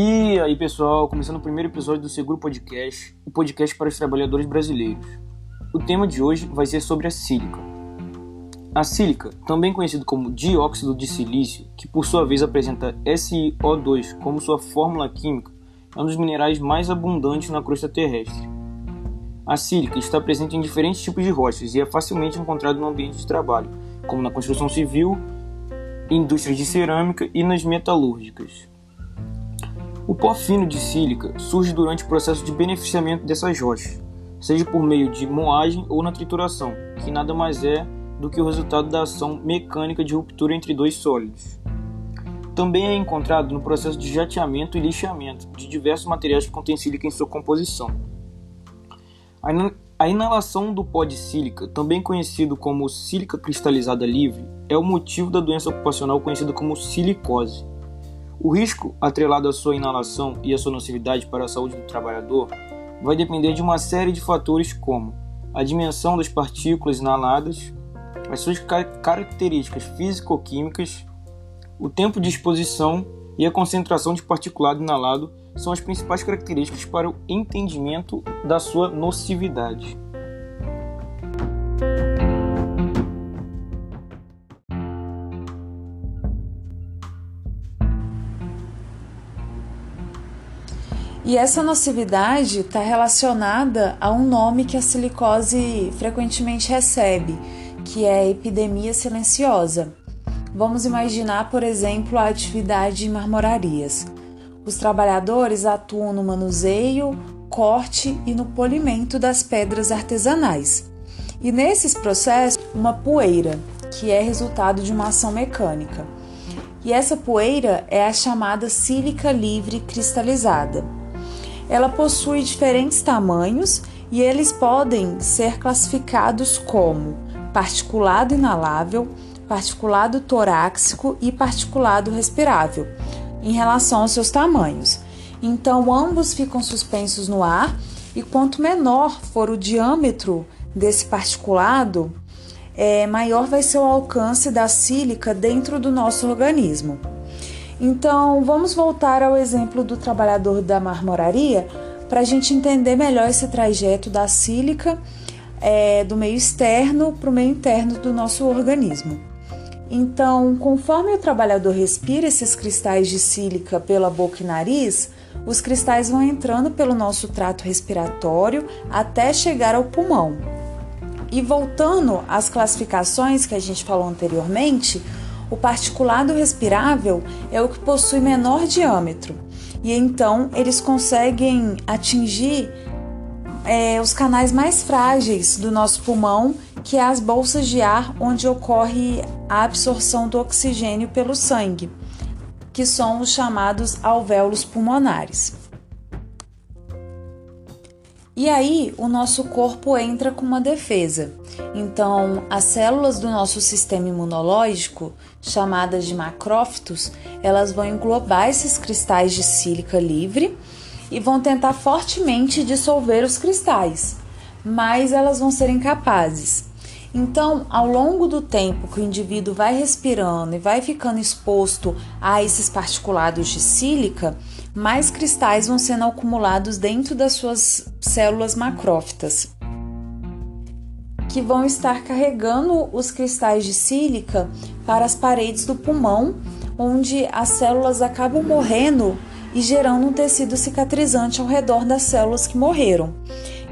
E aí, pessoal, começando o primeiro episódio do Seguro Podcast, o podcast para os trabalhadores brasileiros. O tema de hoje vai ser sobre a sílica. A sílica, também conhecido como dióxido de silício, que por sua vez apresenta SiO2 como sua fórmula química, é um dos minerais mais abundantes na crosta terrestre. A sílica está presente em diferentes tipos de rochas e é facilmente encontrada no ambiente de trabalho, como na construção civil, indústrias de cerâmica e nas metalúrgicas. O pó fino de sílica surge durante o processo de beneficiamento dessas rochas, seja por meio de moagem ou na trituração, que nada mais é do que o resultado da ação mecânica de ruptura entre dois sólidos. Também é encontrado no processo de jateamento e lixamento de diversos materiais que contêm sílica em sua composição. A inalação do pó de sílica, também conhecido como sílica cristalizada livre, é o motivo da doença ocupacional conhecida como silicose. O risco atrelado à sua inalação e à sua nocividade para a saúde do trabalhador vai depender de uma série de fatores como a dimensão das partículas inaladas, as suas características físico-químicas, o tempo de exposição e a concentração de particulado inalado são as principais características para o entendimento da sua nocividade. E essa nocividade está relacionada a um nome que a silicose frequentemente recebe, que é epidemia silenciosa. Vamos imaginar, por exemplo, a atividade em marmorarias. Os trabalhadores atuam no manuseio, corte e no polimento das pedras artesanais. E nesses processos, uma poeira, que é resultado de uma ação mecânica. E essa poeira é a chamada sílica livre cristalizada. Ela possui diferentes tamanhos e eles podem ser classificados como particulado inalável, particulado torácico e particulado respirável, em relação aos seus tamanhos. Então, ambos ficam suspensos no ar e quanto menor for o diâmetro desse particulado, é, maior vai ser o alcance da sílica dentro do nosso organismo. Então, vamos voltar ao exemplo do trabalhador da marmoraria para a gente entender melhor esse trajeto da sílica é, do meio externo para o meio interno do nosso organismo. Então, conforme o trabalhador respira esses cristais de sílica pela boca e nariz, os cristais vão entrando pelo nosso trato respiratório até chegar ao pulmão. E voltando às classificações que a gente falou anteriormente, o particulado respirável é o que possui menor diâmetro e então eles conseguem atingir é, os canais mais frágeis do nosso pulmão, que é as bolsas de ar onde ocorre a absorção do oxigênio pelo sangue, que são os chamados alvéolos pulmonares. E aí o nosso corpo entra com uma defesa. Então, as células do nosso sistema imunológico, chamadas de macrófitos, elas vão englobar esses cristais de sílica livre e vão tentar fortemente dissolver os cristais, mas elas vão ser incapazes. Então, ao longo do tempo que o indivíduo vai respirando e vai ficando exposto a esses particulados de sílica, mais cristais vão sendo acumulados dentro das suas células macrófitas, que vão estar carregando os cristais de sílica para as paredes do pulmão, onde as células acabam morrendo e gerando um tecido cicatrizante ao redor das células que morreram.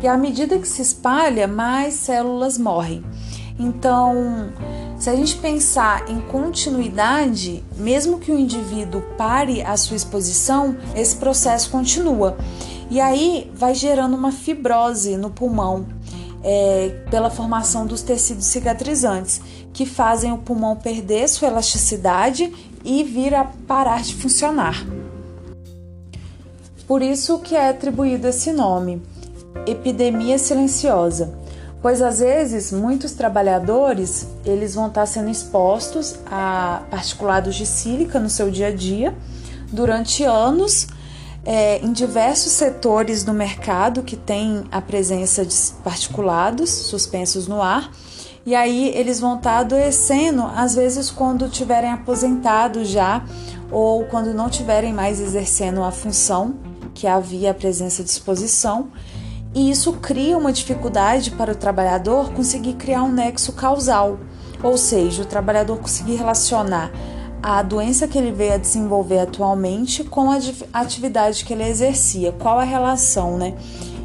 E à medida que se espalha, mais células morrem. Então, se a gente pensar em continuidade, mesmo que o indivíduo pare a sua exposição, esse processo continua. E aí vai gerando uma fibrose no pulmão, é, pela formação dos tecidos cicatrizantes, que fazem o pulmão perder sua elasticidade e vir a parar de funcionar. Por isso que é atribuído esse nome, epidemia silenciosa pois às vezes muitos trabalhadores eles vão estar sendo expostos a particulados de sílica no seu dia a dia durante anos é, em diversos setores do mercado que tem a presença de particulados suspensos no ar E aí eles vão estar adoecendo, às vezes quando tiverem aposentado já ou quando não tiverem mais exercendo a função que havia a presença de exposição. E isso cria uma dificuldade para o trabalhador conseguir criar um nexo causal, ou seja, o trabalhador conseguir relacionar a doença que ele veio a desenvolver atualmente com a atividade que ele exercia. Qual a relação, né?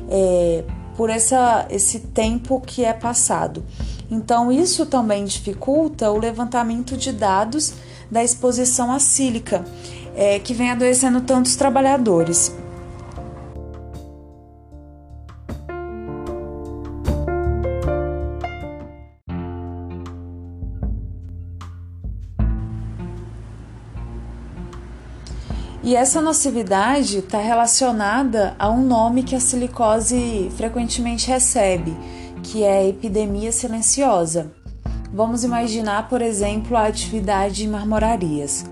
É, por essa, esse tempo que é passado. Então, isso também dificulta o levantamento de dados da exposição acílica, é, que vem adoecendo tantos trabalhadores. E essa nocividade está relacionada a um nome que a silicose frequentemente recebe, que é epidemia silenciosa. Vamos imaginar, por exemplo, a atividade em marmorarias.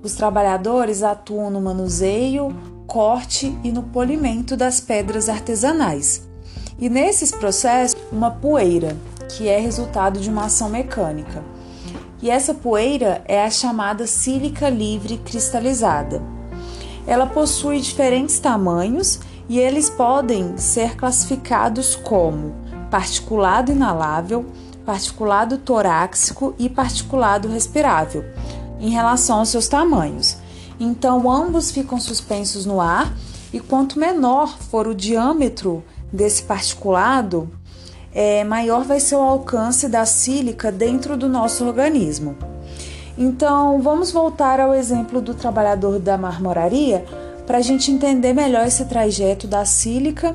Os trabalhadores atuam no manuseio, corte e no polimento das pedras artesanais. E nesses processos, uma poeira, que é resultado de uma ação mecânica. E essa poeira é a chamada sílica livre cristalizada. Ela possui diferentes tamanhos e eles podem ser classificados como particulado inalável, particulado torácico e particulado respirável, em relação aos seus tamanhos. Então, ambos ficam suspensos no ar e quanto menor for o diâmetro desse particulado, é, maior vai ser o alcance da sílica dentro do nosso organismo. Então, vamos voltar ao exemplo do trabalhador da marmoraria para a gente entender melhor esse trajeto da sílica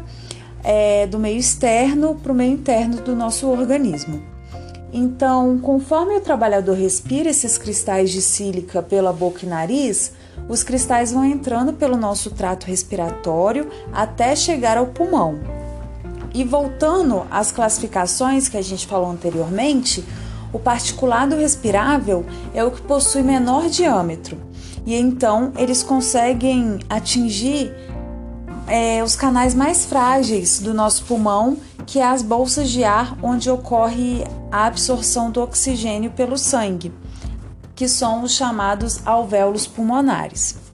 é, do meio externo para o meio interno do nosso organismo. Então, conforme o trabalhador respira esses cristais de sílica pela boca e nariz, os cristais vão entrando pelo nosso trato respiratório até chegar ao pulmão. E voltando às classificações que a gente falou anteriormente, o particulado respirável é o que possui menor diâmetro e então eles conseguem atingir é, os canais mais frágeis do nosso pulmão, que é as bolsas de ar onde ocorre a absorção do oxigênio pelo sangue, que são os chamados alvéolos pulmonares.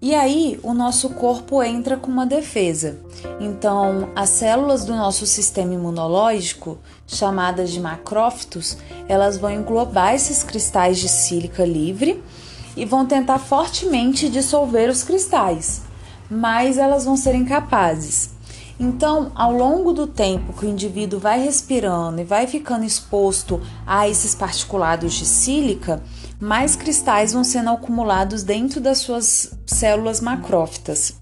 E aí o nosso corpo entra com uma defesa. Então, as células do nosso sistema imunológico, chamadas de macrófitos, elas vão englobar esses cristais de sílica livre e vão tentar fortemente dissolver os cristais, mas elas vão ser incapazes. Então, ao longo do tempo que o indivíduo vai respirando e vai ficando exposto a esses particulados de sílica, mais cristais vão sendo acumulados dentro das suas células macrófitas,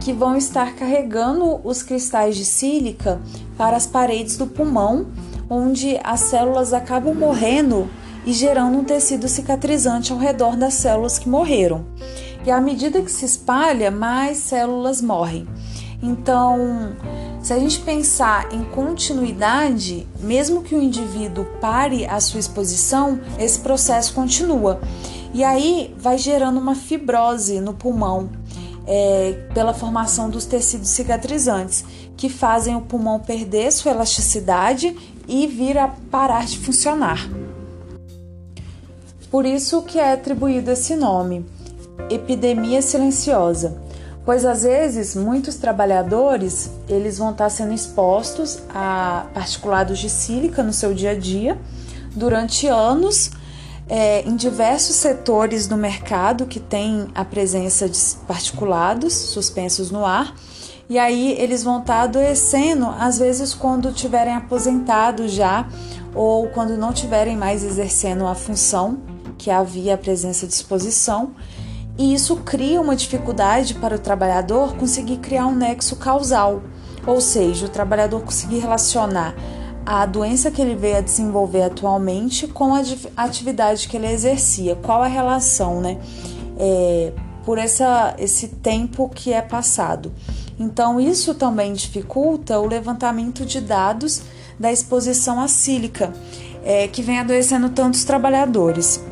que vão estar carregando os cristais de sílica para as paredes do pulmão, onde as células acabam morrendo e gerando um tecido cicatrizante ao redor das células que morreram. E à medida que se espalha, mais células morrem. Então, se a gente pensar em continuidade, mesmo que o indivíduo pare a sua exposição, esse processo continua. E aí vai gerando uma fibrose no pulmão, é, pela formação dos tecidos cicatrizantes, que fazem o pulmão perder sua elasticidade e vir a parar de funcionar. Por isso que é atribuído esse nome, epidemia silenciosa pois às vezes muitos trabalhadores eles vão estar sendo expostos a particulados de sílica no seu dia a dia durante anos é, em diversos setores do mercado que tem a presença de particulados suspensos no ar e aí eles vão estar adoecendo às vezes quando tiverem aposentado já ou quando não tiverem mais exercendo a função que havia a presença de exposição e isso cria uma dificuldade para o trabalhador conseguir criar um nexo causal, ou seja, o trabalhador conseguir relacionar a doença que ele veio a desenvolver atualmente com a atividade que ele exercia. Qual a relação, né? É, por essa, esse tempo que é passado. Então, isso também dificulta o levantamento de dados da exposição acílica, é, que vem adoecendo tantos trabalhadores.